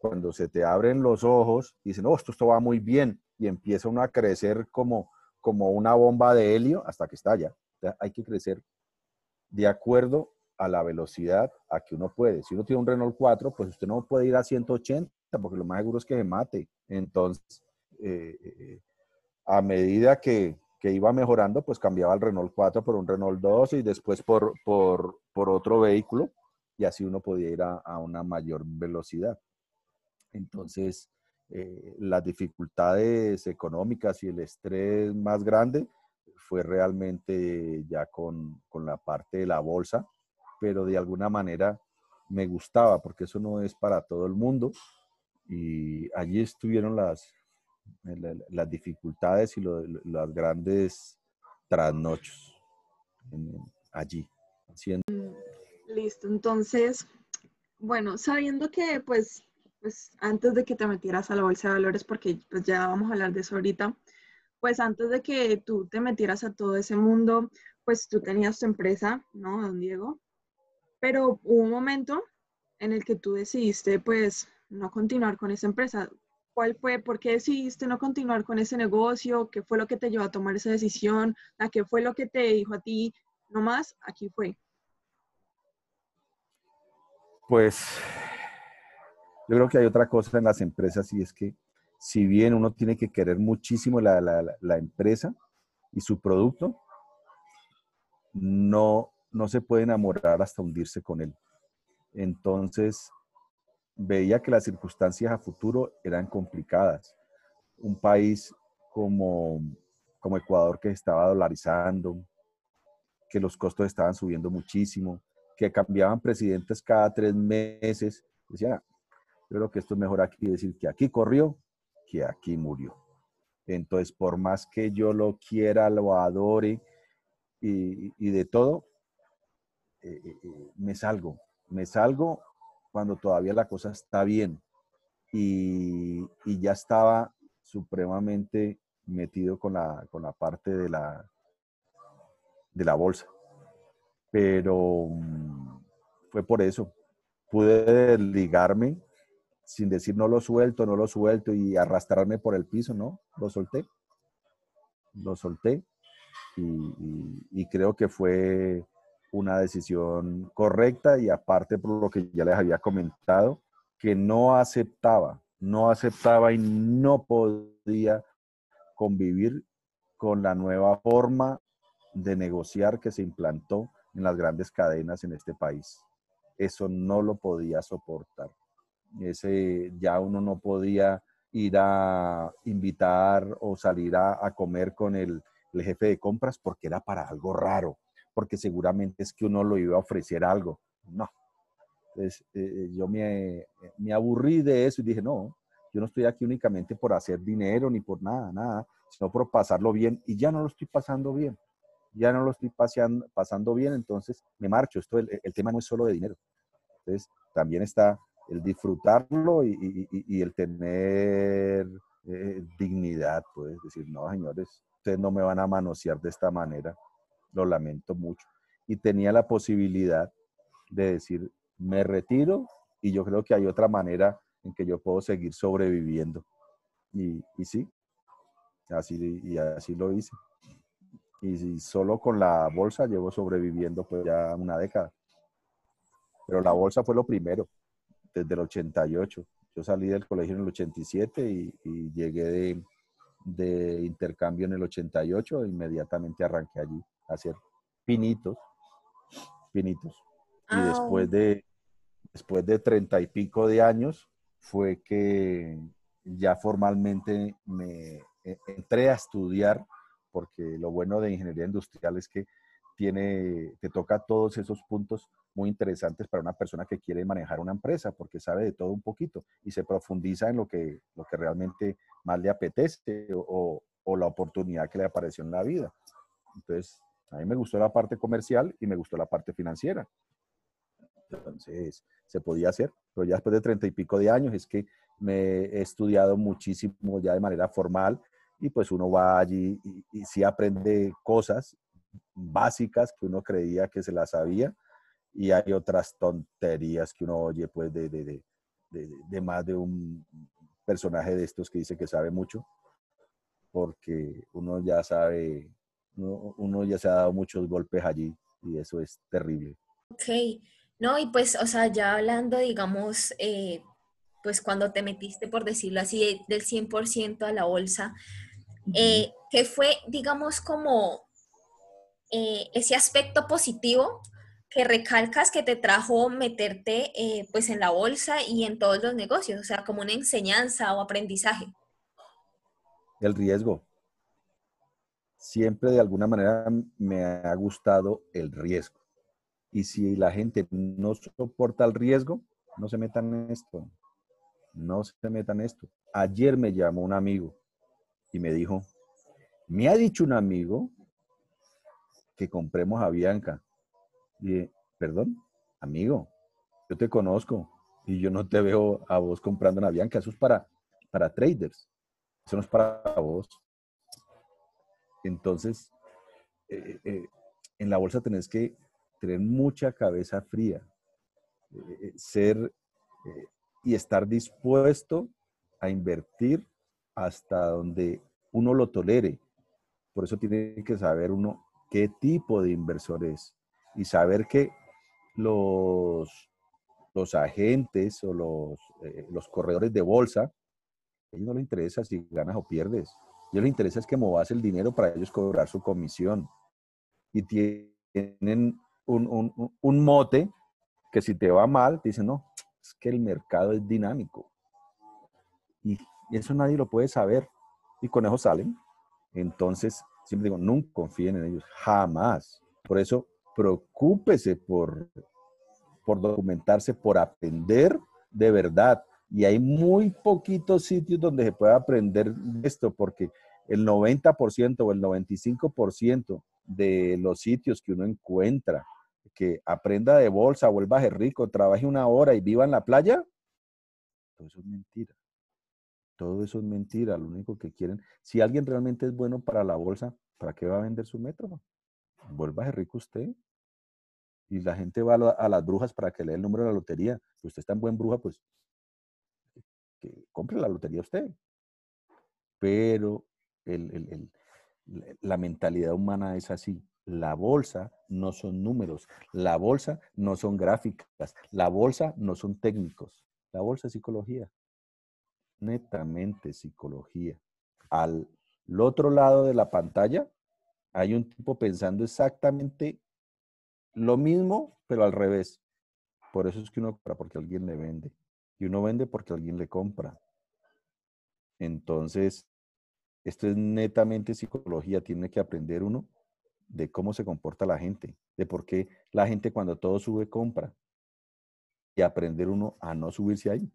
Cuando se te abren los ojos dicen, oh, esto, esto va muy bien, y empieza uno a crecer como, como una bomba de helio hasta que estalla. hay que crecer de acuerdo a la velocidad a que uno puede. Si uno tiene un Renault 4, pues usted no puede ir a 180 porque lo más seguro es que se mate. Entonces, eh, eh, a medida que, que, iba mejorando, pues cambiaba el Renault 4 por un Renault 2 y después por, por, por otro vehículo y así uno podía ir a, a una mayor velocidad. Entonces, eh, las dificultades económicas y el estrés más grande fue realmente ya con, con, la parte de la bolsa, pero de alguna manera me gustaba porque eso no es para todo el mundo y allí estuvieron las, las dificultades y las grandes trasnochos allí. Haciendo. Listo, entonces, bueno, sabiendo que pues pues antes de que te metieras a la bolsa de valores, porque pues ya vamos a hablar de eso ahorita, pues antes de que tú te metieras a todo ese mundo, pues tú tenías tu empresa, ¿no, don Diego? Pero hubo un momento en el que tú decidiste pues no continuar con esa empresa. ¿Cuál fue? ¿Por qué decidiste no continuar con ese negocio? ¿Qué fue lo que te llevó a tomar esa decisión? ¿A qué fue lo que te dijo a ti? No más, aquí fue. Pues yo creo que hay otra cosa en las empresas y es que si bien uno tiene que querer muchísimo la, la, empresa y su producto, no, no se puede enamorar hasta hundirse con él. Entonces, veía que las circunstancias a futuro eran complicadas. Un país como, como Ecuador que estaba dolarizando, que los costos estaban subiendo muchísimo, que cambiaban presidentes cada tres meses. Decía, yo creo que esto es mejor aquí decir que aquí corrió, que aquí murió. Entonces, por más que yo lo quiera, lo adore y, de todo, eh, eh, eh, me salgo. Me salgo cuando todavía la cosa está bien. Y, ya estaba supremamente metido con la, con la parte de la, de la bolsa. Pero mm, fue por eso. Pude ligarme sin decir no lo suelto, no lo suelto y arrastrarme por el piso, ¿no? Lo solté. Lo solté y, creo que fue una decisión correcta y aparte por lo que ya les había comentado, que no aceptaba, no aceptaba y no podía convivir con la nueva forma de negociar que se implantó en las grandes cadenas en este país. Eso no lo podía soportar. Ese ya uno no podía ir a invitar o salir a, comer con el, jefe de compras porque era para algo raro, porque seguramente es que uno lo iba a ofrecer algo. No. Entonces eh, yo me, me aburrí de eso y dije, no, yo no estoy aquí únicamente por hacer dinero ni por nada, nada, sino por pasarlo bien y ya no lo estoy pasando bien. Ya no lo estoy pasando bien, entonces me marcho. Esto, el, el tema no es solo de dinero. También está el disfrutarlo y, el tener eh, dignidad, pues decir, no, señores, ustedes no me van a manosear de esta manera, lo lamento mucho. Y tenía la posibilidad de decir, me retiro y yo creo que hay otra manera en que yo puedo seguir sobreviviendo. Y, sí, así, y así lo hice. Y, solo con la bolsa llevo sobreviviendo pues ya una década. Pero la bolsa fue lo primero desde el 88. Yo salí del colegio en el 87 y, llegué de, de, intercambio en el 88 e inmediatamente arranqué allí a hacer pinitos pinitos. Y Ah, después de, después de treinta y pico de años fue que ya formalmente me eh, entré a estudiar, porque lo bueno de ingeniería industrial es que tiene, te toca todos esos puntos muy interesantes para una persona que quiere manejar una empresa, porque sabe de todo un poquito y se profundiza en lo que, lo que realmente más le apetece o, o la oportunidad que le apareció en la vida. Entonces, a mí me gustó la parte comercial y me gustó la parte financiera. Entonces, se podía hacer, pero ya después de treinta y pico de años es que me he estudiado muchísimo ya de manera formal y pues uno va allí y, y sí aprende cosas básicas que uno creía que se las sabía y hay otras tonterías que uno oye pues de, de, de, de, de más de un personaje de estos que dice que sabe mucho porque uno ya sabe, uno, uno ya se ha dado muchos golpes allí y eso es terrible. Ok, no, y pues, o sea, ya hablando, digamos, eh, pues cuando te metiste, por decirlo así, del 100% a la bolsa, eh, ¿qué fue, digamos, como eh, ese aspecto positivo que recalcas que te trajo meterte eh, pues en la bolsa y en todos los negocios? O sea, como una enseñanza o aprendizaje. El riesgo. Siempre de alguna manera me ha gustado el riesgo. Y si la gente no soporta el riesgo, no se metan en esto. No se metan en esto. Ayer me llamó un amigo y me dijo, me ha dicho un amigo que compremos a Bianca. Y perdón, amigo, yo te conozco y yo no te veo a vos comprando una Bianca. Eso es para, para traders. Eso no es para vos. Entonces, eh, eh, en la bolsa tenés que tener mucha cabeza fría, eh, ser y estar dispuesto a invertir hasta donde uno lo tolere. Por eso tiene que saber uno qué tipo de inversor es y saber que los, los agentes o los, eh, los corredores de bolsa, a ellos no les interesa si ganas o pierdes. A ellos les interesa es que movas el dinero para ellos cobrar su comisión. Y tienen un, un, un mote que si te va mal, te dicen, no, es que el mercado es dinámico. Y, eso nadie lo puede saber. Y con eso salen. Entonces, siempre digo, nunca confíen en ellos, jamás. Por eso, preocúpese por, por documentarse, por aprender de verdad. Y hay muy poquitos sitios donde se puede aprender esto, porque el 90% o el 95% de los sitios que uno encuentra, que aprenda de bolsa, vuelva a ser rico, trabaje una hora y viva en la playa, todo eso es mentira. Todo eso es mentira. Lo único que quieren, si alguien realmente es bueno para la bolsa, ¿para qué va a vender su método? Vuelva a ser rico usted. Y la gente va a, la, a, las brujas para que le dé el número de la lotería. Si usted está en buen bruja, pues que compre la lotería usted. Pero el, el, la mentalidad humana es así. La bolsa no son números, la bolsa no son gráficas, la bolsa no son técnicos, la bolsa es psicología, netamente psicología. Al otro lado de la pantalla hay un tipo pensando exactamente lo mismo, pero al revés. Por eso es que uno compra porque alguien le vende y uno vende porque alguien le compra. Entonces, esto es netamente psicología, tiene que aprender uno de cómo se comporta la gente, de por qué la gente cuando todo sube compra y aprender uno a no subirse ahí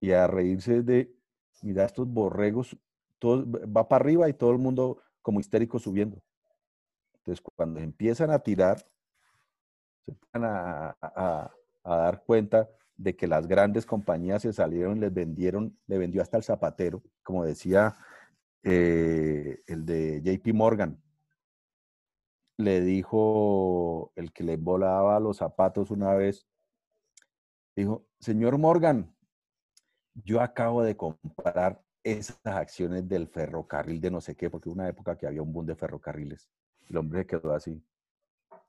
y a reírse de, mira, estos borregos, todo va para arriba y todo el mundo como histérico subiendo. Entonces, cuando empiezan a tirar, se a, a dar cuenta de que las grandes compañías se salieron y les vendieron, le vendió hasta el zapatero, como decía eh, el de JP Morgan. Le dijo el que le volaba los zapatos una vez, dijo, señor Morgan, yo acabo de comprar esas acciones del ferrocarril de no sé qué, porque una época que había un boom de ferrocarriles. El hombre se quedó así.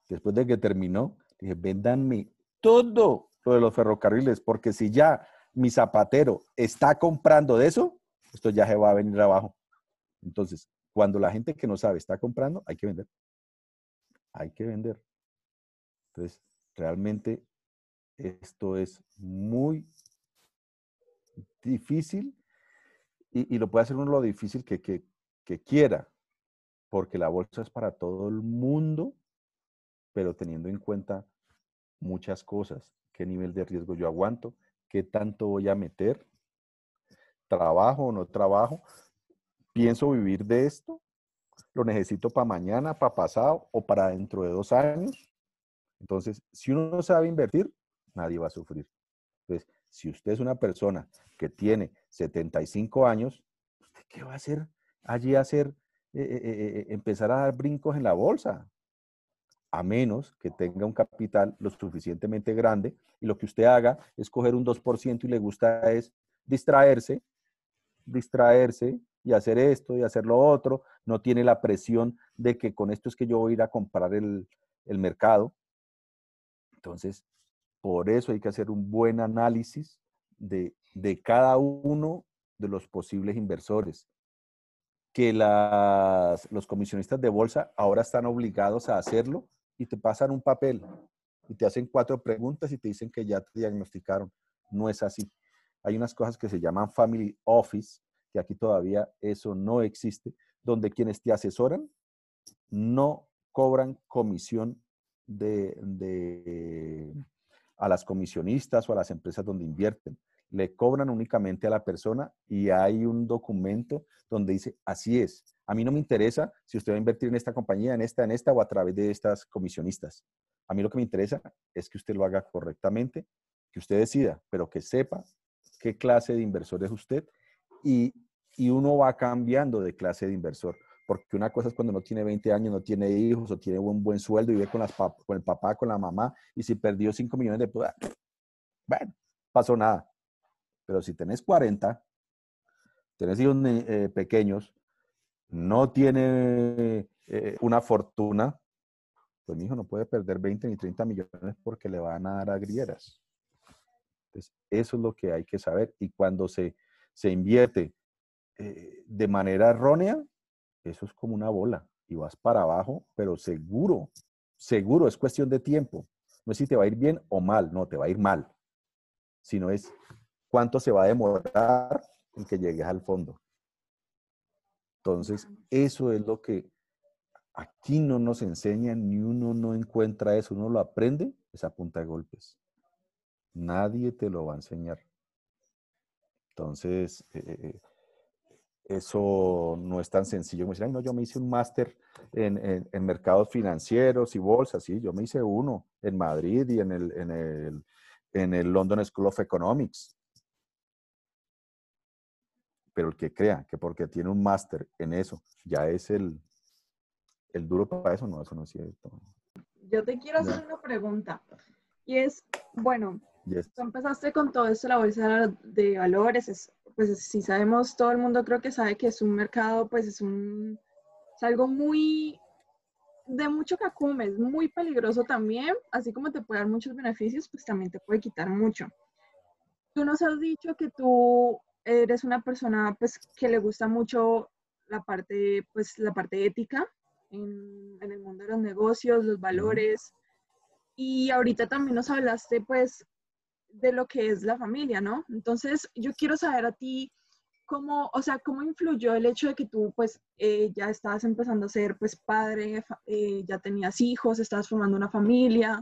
Después de que terminó, dije, véndanme todo lo de los ferrocarriles, porque si ya mi zapatero está comprando de eso, esto ya se va a venir abajo. Entonces, cuando la gente que no sabe está comprando, hay que vender. Hay que vender. Entonces, realmente esto es muy difícil y, lo puede hacer uno lo difícil que, que quiera, porque la bolsa es para todo el mundo, pero teniendo en cuenta muchas cosas, qué nivel de riesgo yo aguanto, qué tanto voy a meter, trabajo o no trabajo, pienso vivir de esto, lo necesito para mañana, para pasado o para dentro de dos años. Entonces, si uno no sabe invertir, nadie va a sufrir. Entonces, si usted es una persona que tiene 75 años, ¿usted qué va a hacer allí a hacer, eh, eh, eh, empezar a dar brincos en la bolsa? A menos que tenga un capital lo suficientemente grande y lo que usted haga es coger un 2% y le gusta es distraerse, distraerse y hacer esto y hacer lo otro. No tiene la presión de que con esto es que yo voy a ir a comprar el, el mercado. Entonces, por eso hay que hacer un buen análisis de, cada uno de los posibles inversores. Que las, los comisionistas de bolsa ahora están obligados a hacerlo y te pasan un papel y te hacen cuatro preguntas y te dicen que ya te diagnosticaron. No es así. Hay unas cosas que se llaman family office, que aquí todavía eso no existe, donde quienes te asesoran no cobran comisión de, a las comisionistas o a las empresas donde invierten. Le cobran únicamente a la persona y hay un documento donde dice, así es, a mí no me interesa si usted va a invertir en esta compañía, en esta, en esta o a través de estas comisionistas. A mí lo que me interesa es que usted lo haga correctamente, que usted decida, pero que sepa qué clase de inversor es usted y, y uno va cambiando de clase de inversor. Porque una cosa es cuando no tiene 20 años, no tiene hijos o tiene un buen sueldo y vive con, las con el papá, con la mamá y si perdió 5 millones de pesos, bueno, pasó nada. Pero si tenés 40, tenés hijos eh, pequeños, no tiene eh, una fortuna, pues mi hijo no puede perder 20 ni 30 millones porque le van a dar a grieras. Entonces, eso es lo que hay que saber. Y cuando se, se invierte eh, de manera errónea, eso es como una bola y vas para abajo, pero seguro, seguro, es cuestión de tiempo. No es si te va a ir bien o mal, no, te va a ir mal, sino es cuánto se va a demorar en que llegues al fondo. Entonces, eso es lo que aquí no nos enseñan, ni uno no encuentra eso, uno lo aprende, esa punta de golpes. Nadie te lo va a enseñar. Entonces, eh, eh, eso no es tan sencillo. Me dicen, no, yo me hice un máster en, mercados financieros y bolsas, sí, yo me hice uno en Madrid y en el, en el, en el London School of Economics. Pero el que crea que porque tiene un máster en eso, ya es el, el duro para eso, no, eso no es cierto. Yo te quiero hacer una pregunta. Y es, bueno, tú empezaste con todo esto, la bolsa de valores, es pues si sabemos, todo el mundo creo que sabe que es un mercado, pues es un, es algo muy, de mucho cacume, es muy peligroso también, así como te puede dar muchos beneficios, pues también te puede quitar mucho. Tú nos has dicho que tú eres una persona pues que le gusta mucho la parte, pues la parte ética en, en el mundo de los negocios, los valores. Y ahorita también nos hablaste pues de lo que es la familia, ¿no? Entonces, yo quiero saber a ti cómo, o sea, cómo influyó el hecho de que tú, pues, eh, ya estabas empezando a ser, pues, padre, eh, ya tenías hijos, estabas formando una familia,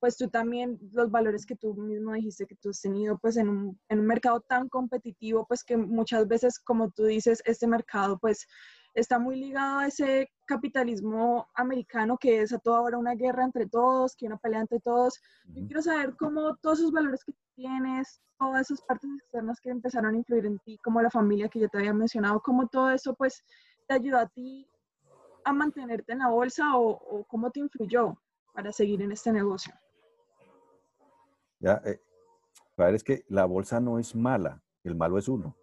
pues tú también, los valores que tú mismo dijiste que tú has tenido, pues, en un, en un mercado tan competitivo, pues, que muchas veces, como tú dices, este mercado, pues, está muy ligado a ese capitalismo americano que es a toda hora una guerra entre todos, que una pelea entre todos. Yo quiero saber cómo todos esos valores que tienes, todas esas partes externas que empezaron a influir en ti, como la familia que yo te había mencionado, cómo todo eso pues te ayudó a ti a mantenerte en la bolsa o, cómo te influyó para seguir en este negocio. Ya, eh, es que la bolsa no es mala, el malo es uno.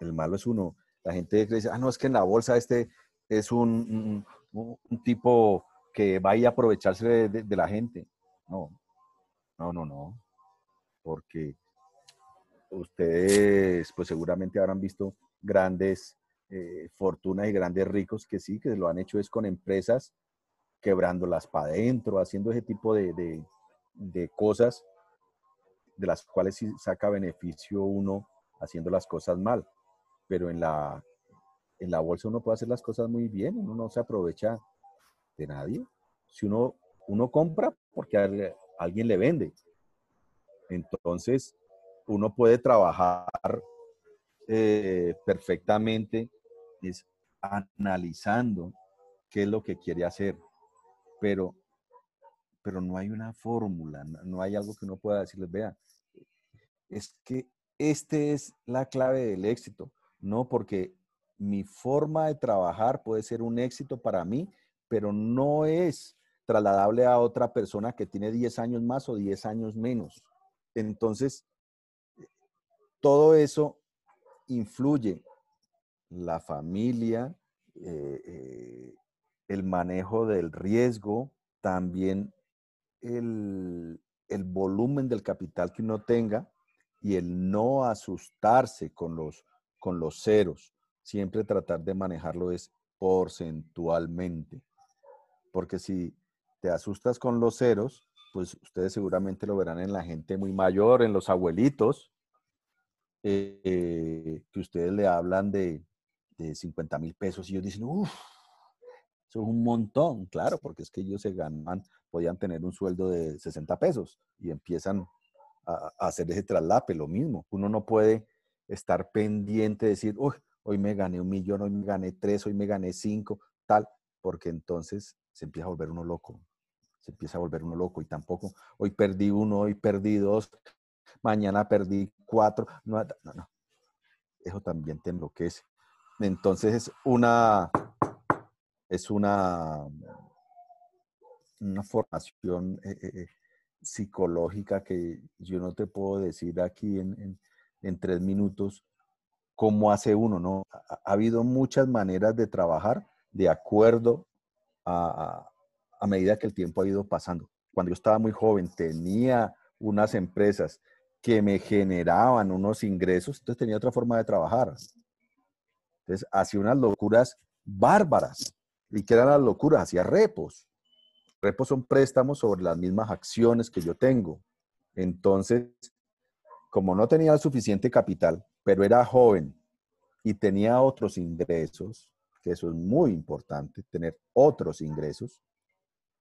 El malo es uno la gente dice, ah, no, es que en la bolsa este es un, tipo que va a aprovecharse de, la gente. No, no, no, no. Porque ustedes, pues seguramente habrán visto grandes eh, fortunas y grandes ricos que sí, que lo han hecho es con empresas quebrándolas para adentro, haciendo ese tipo de, de, cosas de las cuales sí saca beneficio uno haciendo las cosas mal. Pero en la, en la bolsa uno puede hacer las cosas muy bien, uno no se aprovecha de nadie. Si uno, uno compra porque alguien le vende. Entonces, uno puede trabajar eh, perfectamente es analizando qué es lo que quiere hacer, pero, pero no hay una fórmula, no hay algo que uno pueda decirles, vea, es que este es la clave del éxito, no porque mi forma de trabajar puede ser un éxito para mí, pero no es trasladable a otra persona que tiene 10 años más o 10 años menos. Entonces, todo eso influye la familia, eh, eh, el manejo del riesgo, también el, volumen del capital que uno tenga y el no asustarse con los, con los ceros. Siempre tratar de manejarlo es porcentualmente. Porque si te asustas con los ceros, pues ustedes seguramente lo verán en la gente muy mayor, en los abuelitos, eh, que ustedes le hablan de, de 50 mil pesos y ellos dicen, uff, eso es un montón, claro, porque es que ellos se ganan, podían tener un sueldo de 60 pesos y empiezan a, hacer ese traslape, lo mismo. Uno no puede estar pendiente de decir, uy, hoy me gané un millón, hoy me gané tres, hoy me gané cinco, tal, porque entonces se empieza a volver uno loco. Se empieza a volver uno loco y tampoco, hoy perdí uno, hoy perdí dos, mañana perdí cuatro. No, no, no. Eso también te enloquece. Entonces es una, es una, una formación eh, eh, eh, psicológica que yo no te puedo decir aquí en, tres minutos cómo hace uno, ¿no? Ha, habido muchas maneras de trabajar de acuerdo a, a medida que el tiempo ha ido pasando. Cuando yo estaba muy joven tenía unas empresas que me generaban unos ingresos, entonces tenía otra forma de trabajar. Entonces hacía unas locuras bárbaras. ¿Y qué eran las locuras? Hacía repos. Repos son préstamos sobre las mismas acciones que yo tengo. Entonces, como no tenía suficiente capital, pero era joven y tenía otros ingresos, que eso es muy importante, tener otros ingresos,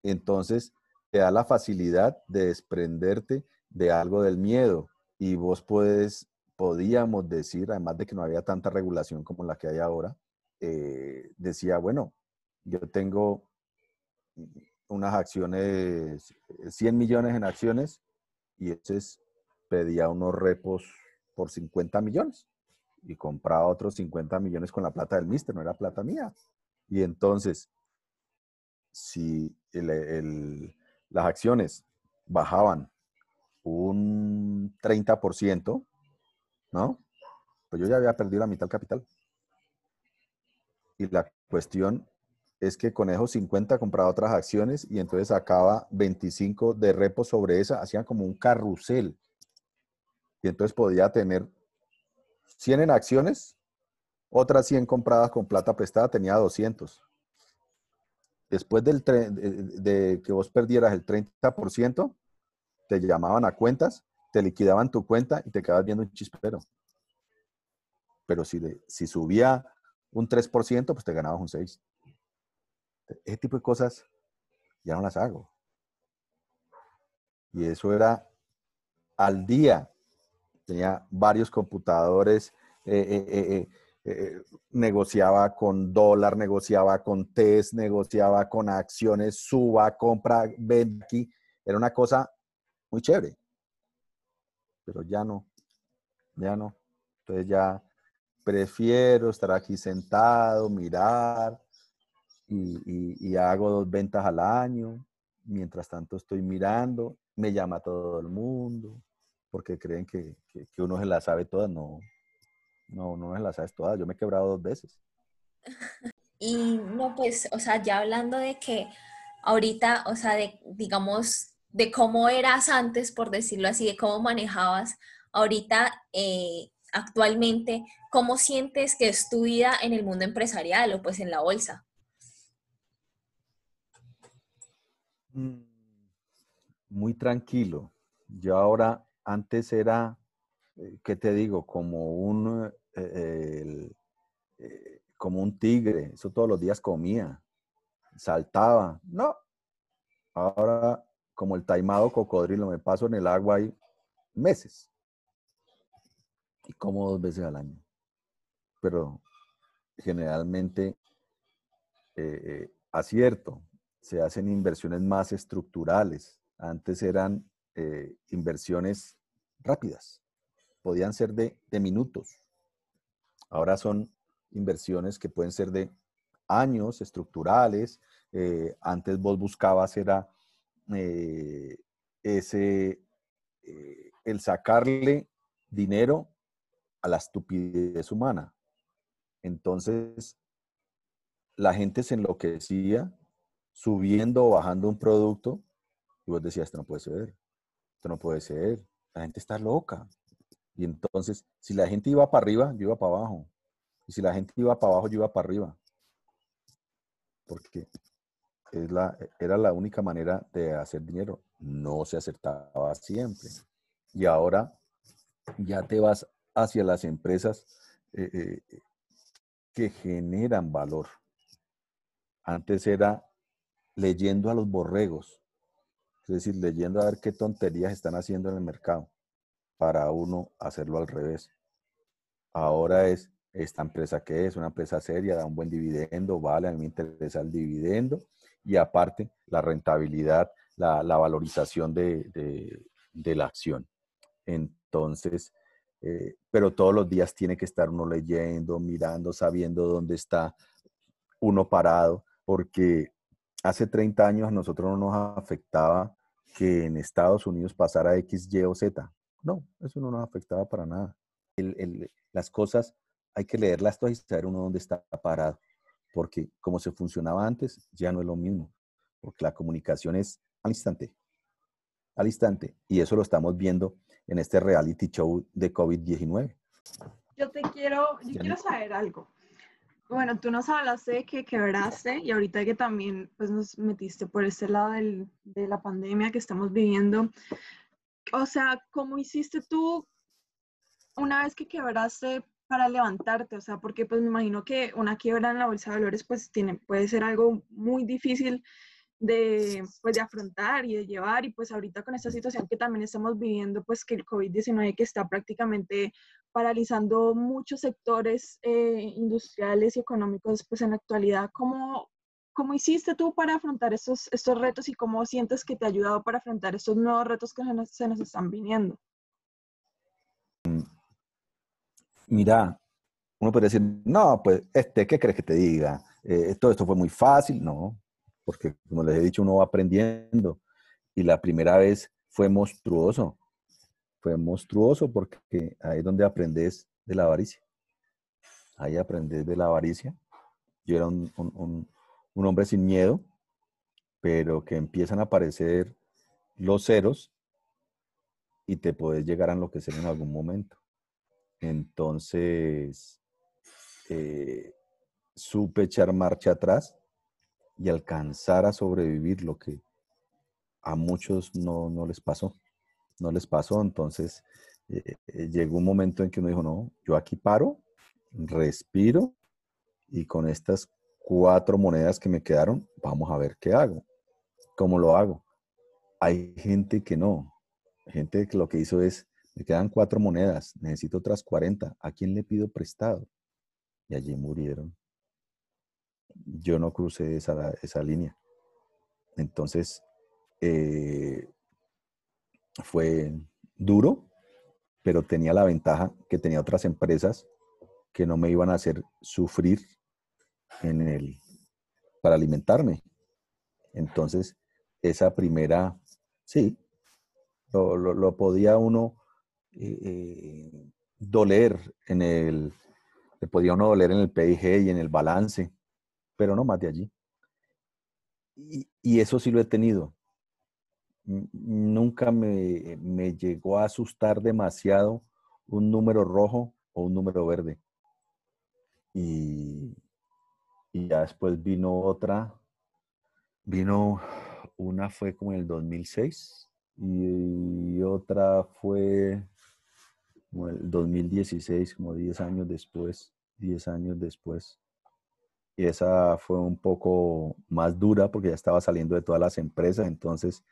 entonces te da la facilidad de desprenderte de algo del miedo. Y vos puedes podíamos decir, además de que no había tanta regulación como la que hay ahora, eh, decía, bueno, yo tengo unas acciones, 100 millones en acciones, y entonces pedía unos repos por 50 millones y compraba otros 50 millones con la plata del mister, no era plata mía. Y entonces, si las acciones bajaban un 30%, ¿no? Pues yo ya había perdido la mitad del capital. Y la cuestión es que con esos 50 compraba otras acciones y entonces sacaba 25 de repo sobre esa, hacían como un carrusel. Y entonces podía tener 100 en acciones, otras 100 compradas con plata prestada, tenía 200. Después del de, que vos perdieras el 30%, te llamaban a cuentas te liquidaban tu cuenta y te quedabas viendo un chispero. Pero si, si subía un 3%, pues te ganabas un 6%. Ese tipo de cosas ya no las hago. Y eso era al día. Tenía varios computadores, eh, eh, eh, negociaba con dólar, negociaba con test, negociaba con acciones, suba, compra, vende aquí. Era una cosa muy chévere pero ya no, ya no. Entonces ya prefiero estar aquí sentado, mirar y, hago dos ventas al año. Mientras tanto estoy mirando, me llama todo el mundo porque creen que, uno se la sabe todas. No, no, no se la sabes todas. Yo me he quebrado dos veces. *laughs* Y no, pues, o sea, ya hablando de que ahorita, o sea, de, digamos, de cómo eras antes, por decirlo así, de cómo manejabas ahorita, eh, actualmente, ¿cómo sientes que es tu vida en el mundo empresarial o pues en la bolsa? Mm, muy tranquilo. Yo ahora, antes era, eh, ¿qué te digo? Como un, eh, eh, como un tigre. Eso todos los días comía. Saltaba. No. Ahora, como el taimado cocodrilo, me paso en el agua ahí meses. Y como dos veces al año. Pero generalmente acierto se hacen inversiones más estructurales. Antes eran inversiones rápidas, podían ser de, minutos. Ahora son inversiones que pueden ser de años estructurales. Eh, antes vos buscabas era eh, ese, el sacarle dinero a la estupidez humana. Entonces, la gente se enloquecía subiendo o bajando un producto y vos decías, esto no puede ser, esto no puede ser, la gente está loca. Y entonces, si la gente iba para arriba, yo iba para abajo. Y si la gente iba para abajo, yo iba para arriba. Porque es la, era la única manera de hacer dinero. No se acertaba siempre. Y ahora ya te vas hacia las empresas eh, eh, que generan valor. Antes era leyendo a los borregos, es decir, leyendo a ver qué tonterías están haciendo en el mercado para uno hacerlo al revés. Ahora es esta empresa que es, una empresa seria, da un buen dividendo, vale, a mí me interesa el dividendo y aparte la rentabilidad, la, valorización de, la acción. Entonces, eh, pero todos los días tiene que estar uno leyendo, mirando, sabiendo dónde está uno parado, porque hace 30 años a nosotros no nos afectaba que en Estados Unidos pasara X, Y o Z. No, eso no nos afectaba para nada. las cosas hay que leerlas todas y saber uno dónde está parado, porque como se funcionaba antes, ya no es lo mismo, porque la comunicación es al instante, al instante, y eso lo estamos viendo en este reality show de COVID-19. Yo te quiero, yo quiero saber algo. Bueno, tú nos hablaste de que quebraste y ahorita que también pues, nos metiste por este lado del, de la pandemia que estamos viviendo. O sea, ¿cómo hiciste tú una vez que quebraste para levantarte? O sea, porque pues me imagino que una quiebra en la bolsa de valores pues tiene, puede ser algo muy difícil de, pues, de afrontar y de llevar. Y pues ahorita con esta situación que también estamos viviendo, pues que el COVID-19 que está prácticamente paralizando muchos sectores eh, industriales y económicos, pues en la actualidad, ¿cómo, ¿cómo hiciste tú para afrontar estos, estos retos y cómo sientes que te ha ayudado para afrontar estos nuevos retos que se nos, están viniendo? Mira, uno puede decir, no, pues, este, ¿qué crees que te diga? Eh, todo esto fue muy fácil, no, porque como les he dicho, uno va aprendiendo. Y la primera vez fue monstruoso. Fue monstruoso porque ahí es donde aprendes de la avaricia. Ahí aprendes de la avaricia. Yo era un, un hombre sin miedo, pero que empiezan a aparecer los ceros y te puedes llegar a enloquecer en algún momento. Entonces, eh, supe echar marcha atrás y alcanzar a sobrevivir lo que a muchos no, les pasó. No les pasó, entonces eh, eh, llegó un momento en que uno dijo, no, yo aquí paro, respiro y con estas cuatro monedas que me quedaron, vamos a ver qué hago, cómo lo hago. Hay gente que no, gente que lo que hizo es, me quedan cuatro monedas, necesito otras 40, ¿a quién le pido prestado? Y allí murieron yo no crucé esa, esa línea. Entonces, eh, fue duro, pero tenía la ventaja que tenía otras empresas que no me iban a hacer sufrir en el, para alimentarme. Entonces, esa primera, sí, lo, podía uno eh, eh, doler en el, le podía uno doler en el PIG y en el balance, pero no más de allí. Y, eso sí lo he tenido. Nunca me, llegó a asustar demasiado un número rojo o un número verde. Y, ya después vino otra, vino una fue como en el 2006 y otra fue como el 2016, como 10 años después, 10 años después. Y esa fue un poco más dura porque ya estaba saliendo de todas las empresas, entonces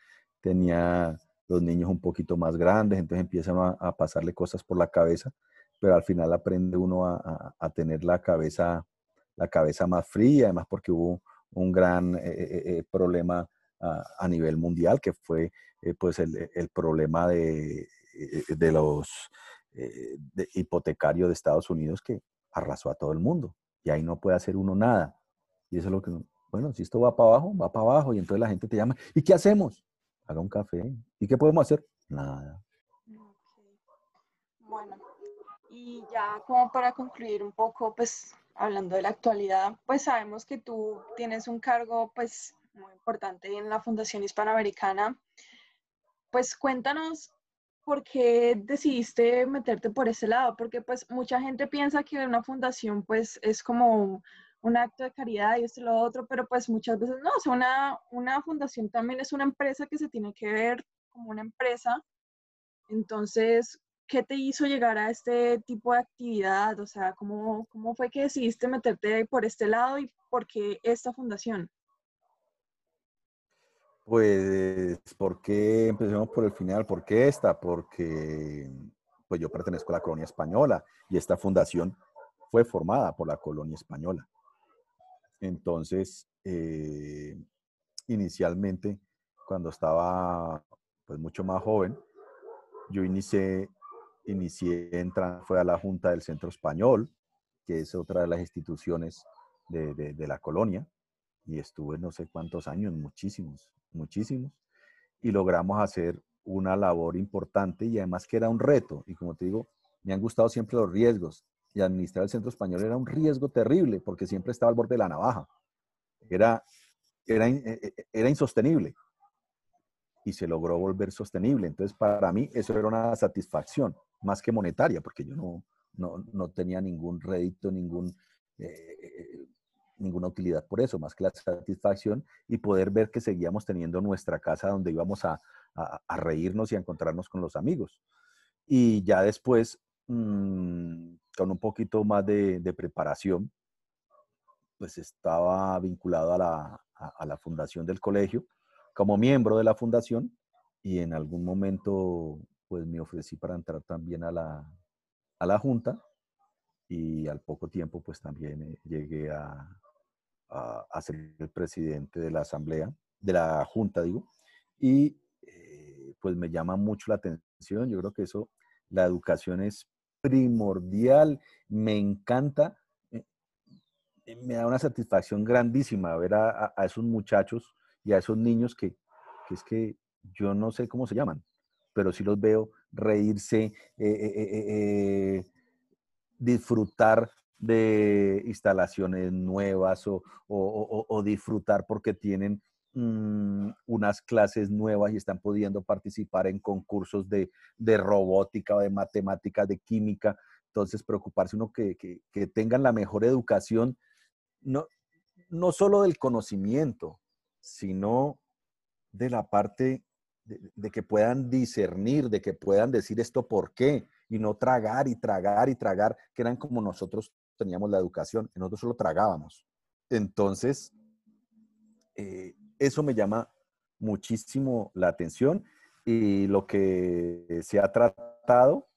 tenía los niños un poquito más grandes, entonces empiezan a, pasarle cosas por la cabeza, pero al final aprende uno a, tener la cabeza, la cabeza más fría, además porque hubo un gran eh, eh, eh, problema a, nivel mundial, que fue pues el, problema de, de los hipotecarios de Estados Unidos que arrasó a todo el mundo y ahí no puede hacer uno nada. Y eso es lo que, bueno, si esto va para abajo, va para abajo y entonces la gente te llama, ¿y qué hacemos? Haga un café. ¿Y qué podemos hacer? Nada. Bueno, y ya como para concluir un poco, pues hablando de la actualidad, pues sabemos que tú tienes un cargo pues muy importante en la Fundación Hispanoamericana. Pues cuéntanos por qué decidiste meterte por ese lado, porque pues mucha gente piensa que una fundación pues es como un acto de caridad y esto y lo otro, pero pues muchas veces no, o sea, una, una fundación también es una empresa que se tiene que ver como una empresa. Entonces, ¿qué te hizo llegar a este tipo de actividad? O sea, ¿cómo, cómo fue que decidiste meterte por este lado y por qué esta fundación? Pues, ¿por qué empecemos por el final? ¿Por qué esta? Porque pues yo pertenezco a la colonia española y esta fundación fue formada por la colonia española. Entonces, eh, inicialmente, cuando estaba pues mucho más joven, yo inicié, inicié entrando, fue a la Junta del Centro Español, que es otra de las instituciones de, de la colonia, y estuve no sé cuántos años, muchísimos, muchísimos, y logramos hacer una labor importante y además que era un reto. Y como te digo, me han gustado siempre los riesgos y administrar el Centro Español era un riesgo terrible porque siempre estaba al borde de la navaja. Era, era, e, e, era insostenible y se logró volver sostenible. Entonces, para mí eso era una satisfacción, más que monetaria, porque yo no, no, no tenía ningún rédito, ningún, eh, ninguna utilidad por eso, más que la satisfacción y poder ver que seguíamos teniendo nuestra casa donde íbamos a, a, reírnos y a encontrarnos con los amigos. Y ya después, mm, con un poquito más de, de, preparación, pues estaba vinculado a la, a la fundación del colegio como miembro de la fundación y en algún momento pues me ofrecí para entrar también a la, a la junta y al poco tiempo pues también eh, llegué a, a, ser el presidente de la asamblea, de la junta digo, y eh, pues me llama mucho la atención, yo creo que eso, la educación es primordial, me encanta, eh, me da una satisfacción grandísima ver a, esos muchachos y a esos niños que, que, es que yo no sé cómo se llaman, pero sí los veo reírse, eh, disfrutar de instalaciones nuevas o, o, o disfrutar porque tienen mm, unas clases nuevas y están pudiendo participar en concursos de, de robótica o de matemáticas, de química. Entonces, preocuparse uno que, que, que, tengan la mejor educación, no, no solo del conocimiento, sino de la parte de, de, que puedan discernir, de que puedan decir esto por qué, y no tragar y tragar y tragar, que eran como nosotros teníamos la educación, nosotros solo tragábamos. Entonces, eh, eso me llama muchísimo la atención y lo que se ha tratado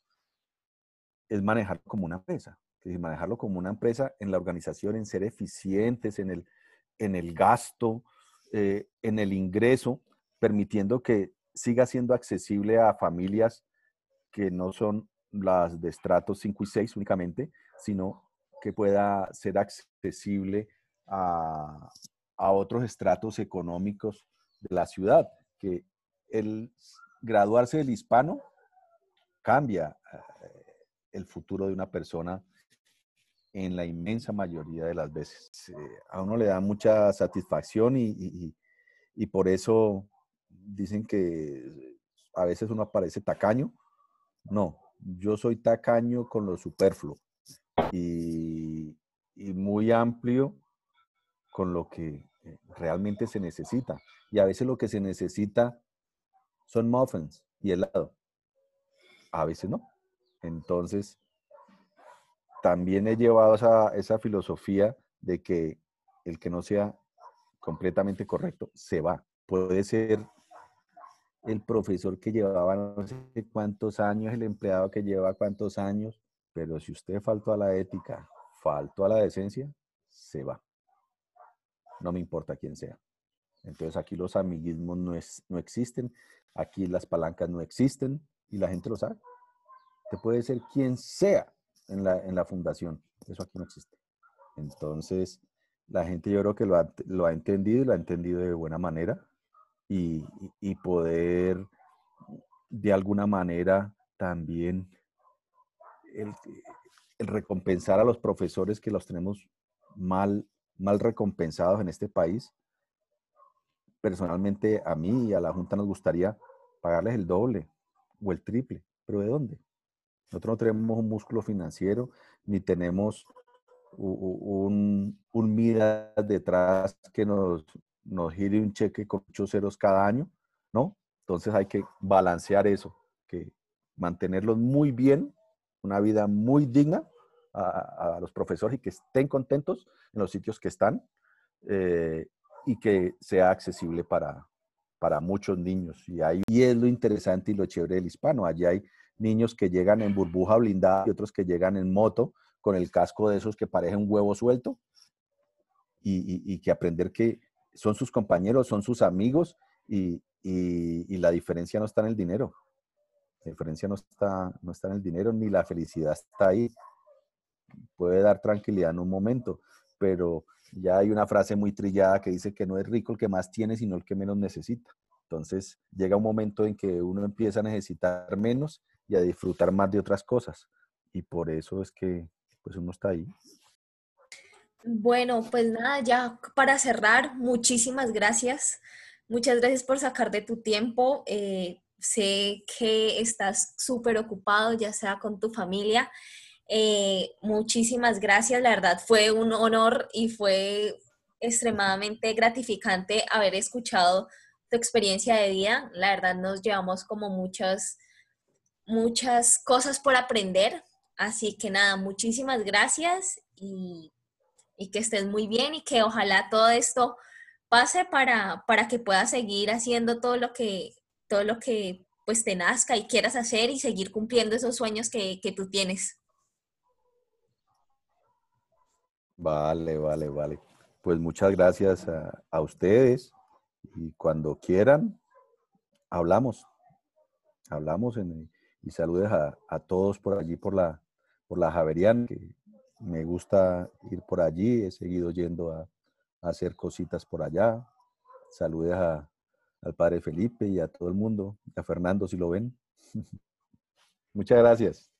es manejarlo como una empresa, es manejarlo como una empresa en la organización, en ser eficientes, en el, en el gasto, eh, en el ingreso, permitiendo que siga siendo accesible a familias que no son las de estratos 5 y 6 únicamente, sino que pueda ser accesible a, otros estratos económicos de la ciudad, que el graduarse del hispano cambia eh, el futuro de una persona en la inmensa mayoría de las veces. Eh, a uno le da mucha satisfacción y, y, por eso dicen que a veces uno aparece tacaño. No, yo soy tacaño con lo superfluo y, muy amplio con lo que eh, realmente se necesita. y a veces lo que se necesita son muffins y helado. A veces no. Entonces, también he llevado esa, esa filosofía de que el que no sea completamente correcto se va. Puede ser el profesor que llevaba no sé cuántos años, el empleado que lleva cuántos años, pero si usted faltó a la ética, faltó a la decencia, se va. No me importa quién sea. Entonces aquí los amiguismos no, es, no existen, aquí las palancas no existen y la gente lo sabe. Te puede ser quien sea en la, en la fundación, eso aquí no existe. Entonces, la gente yo creo que lo ha, lo ha entendido y lo ha entendido de buena manera y, y, poder de alguna manera también el, el, recompensar a los profesores que los tenemos mal, mal recompensados en este país. Personalmente a mí y a la Junta nos gustaría pagarles el doble o el triple, pero ¿de dónde? Nosotros no tenemos un músculo financiero ni tenemos un, un Midas detrás que nos, nos gire un cheque con muchos ceros cada año, ¿no? Entonces hay que balancear eso, que mantenerlos muy bien, una vida muy digna a, los profesores y que estén contentos en los sitios que están eh, y que sea accesible para, para muchos niños. Y, ahí, y es lo interesante y lo chévere del hispano. Allí hay niños que llegan en burbuja blindada y otros que llegan en moto con el casco de esos que parecen un huevo suelto y, que aprender que son sus compañeros, son sus amigos y, la diferencia no está en el dinero. La diferencia no está, no está en el dinero ni la felicidad está ahí. Puede dar tranquilidad en un momento, pero ya hay una frase muy trillada que dice que no es rico el que más tiene, sino el que menos necesita. Entonces llega un momento en que uno empieza a necesitar menos y a disfrutar más de otras cosas. Y por eso es que pues uno está ahí. Bueno, pues nada, ya para cerrar, muchísimas gracias. Muchas gracias por sacar de tu tiempo. Eh, sé que estás súper ocupado, ya sea con tu familia. Eh, muchísimas gracias, la verdad fue un honor y fue extremadamente gratificante haber escuchado tu experiencia de vida. La verdad nos llevamos como muchas, muchas cosas por aprender. Así que nada, muchísimas gracias y, que estés muy bien y que ojalá todo esto pase para, para que puedas seguir haciendo todo lo que, todo lo que pues te nazca y quieras hacer y seguir cumpliendo esos sueños que, que tú tienes. Vale, vale, vale. Pues muchas gracias a, a ustedes y cuando quieran, hablamos. Hablamos en, y saludes a, a todos por allí, por la, por la Javeriana, que me gusta ir por allí, he seguido yendo a, hacer cositas por allá. Saludes al padre Felipe y a todo el mundo, a Fernando si lo ven. *laughs* Muchas gracias.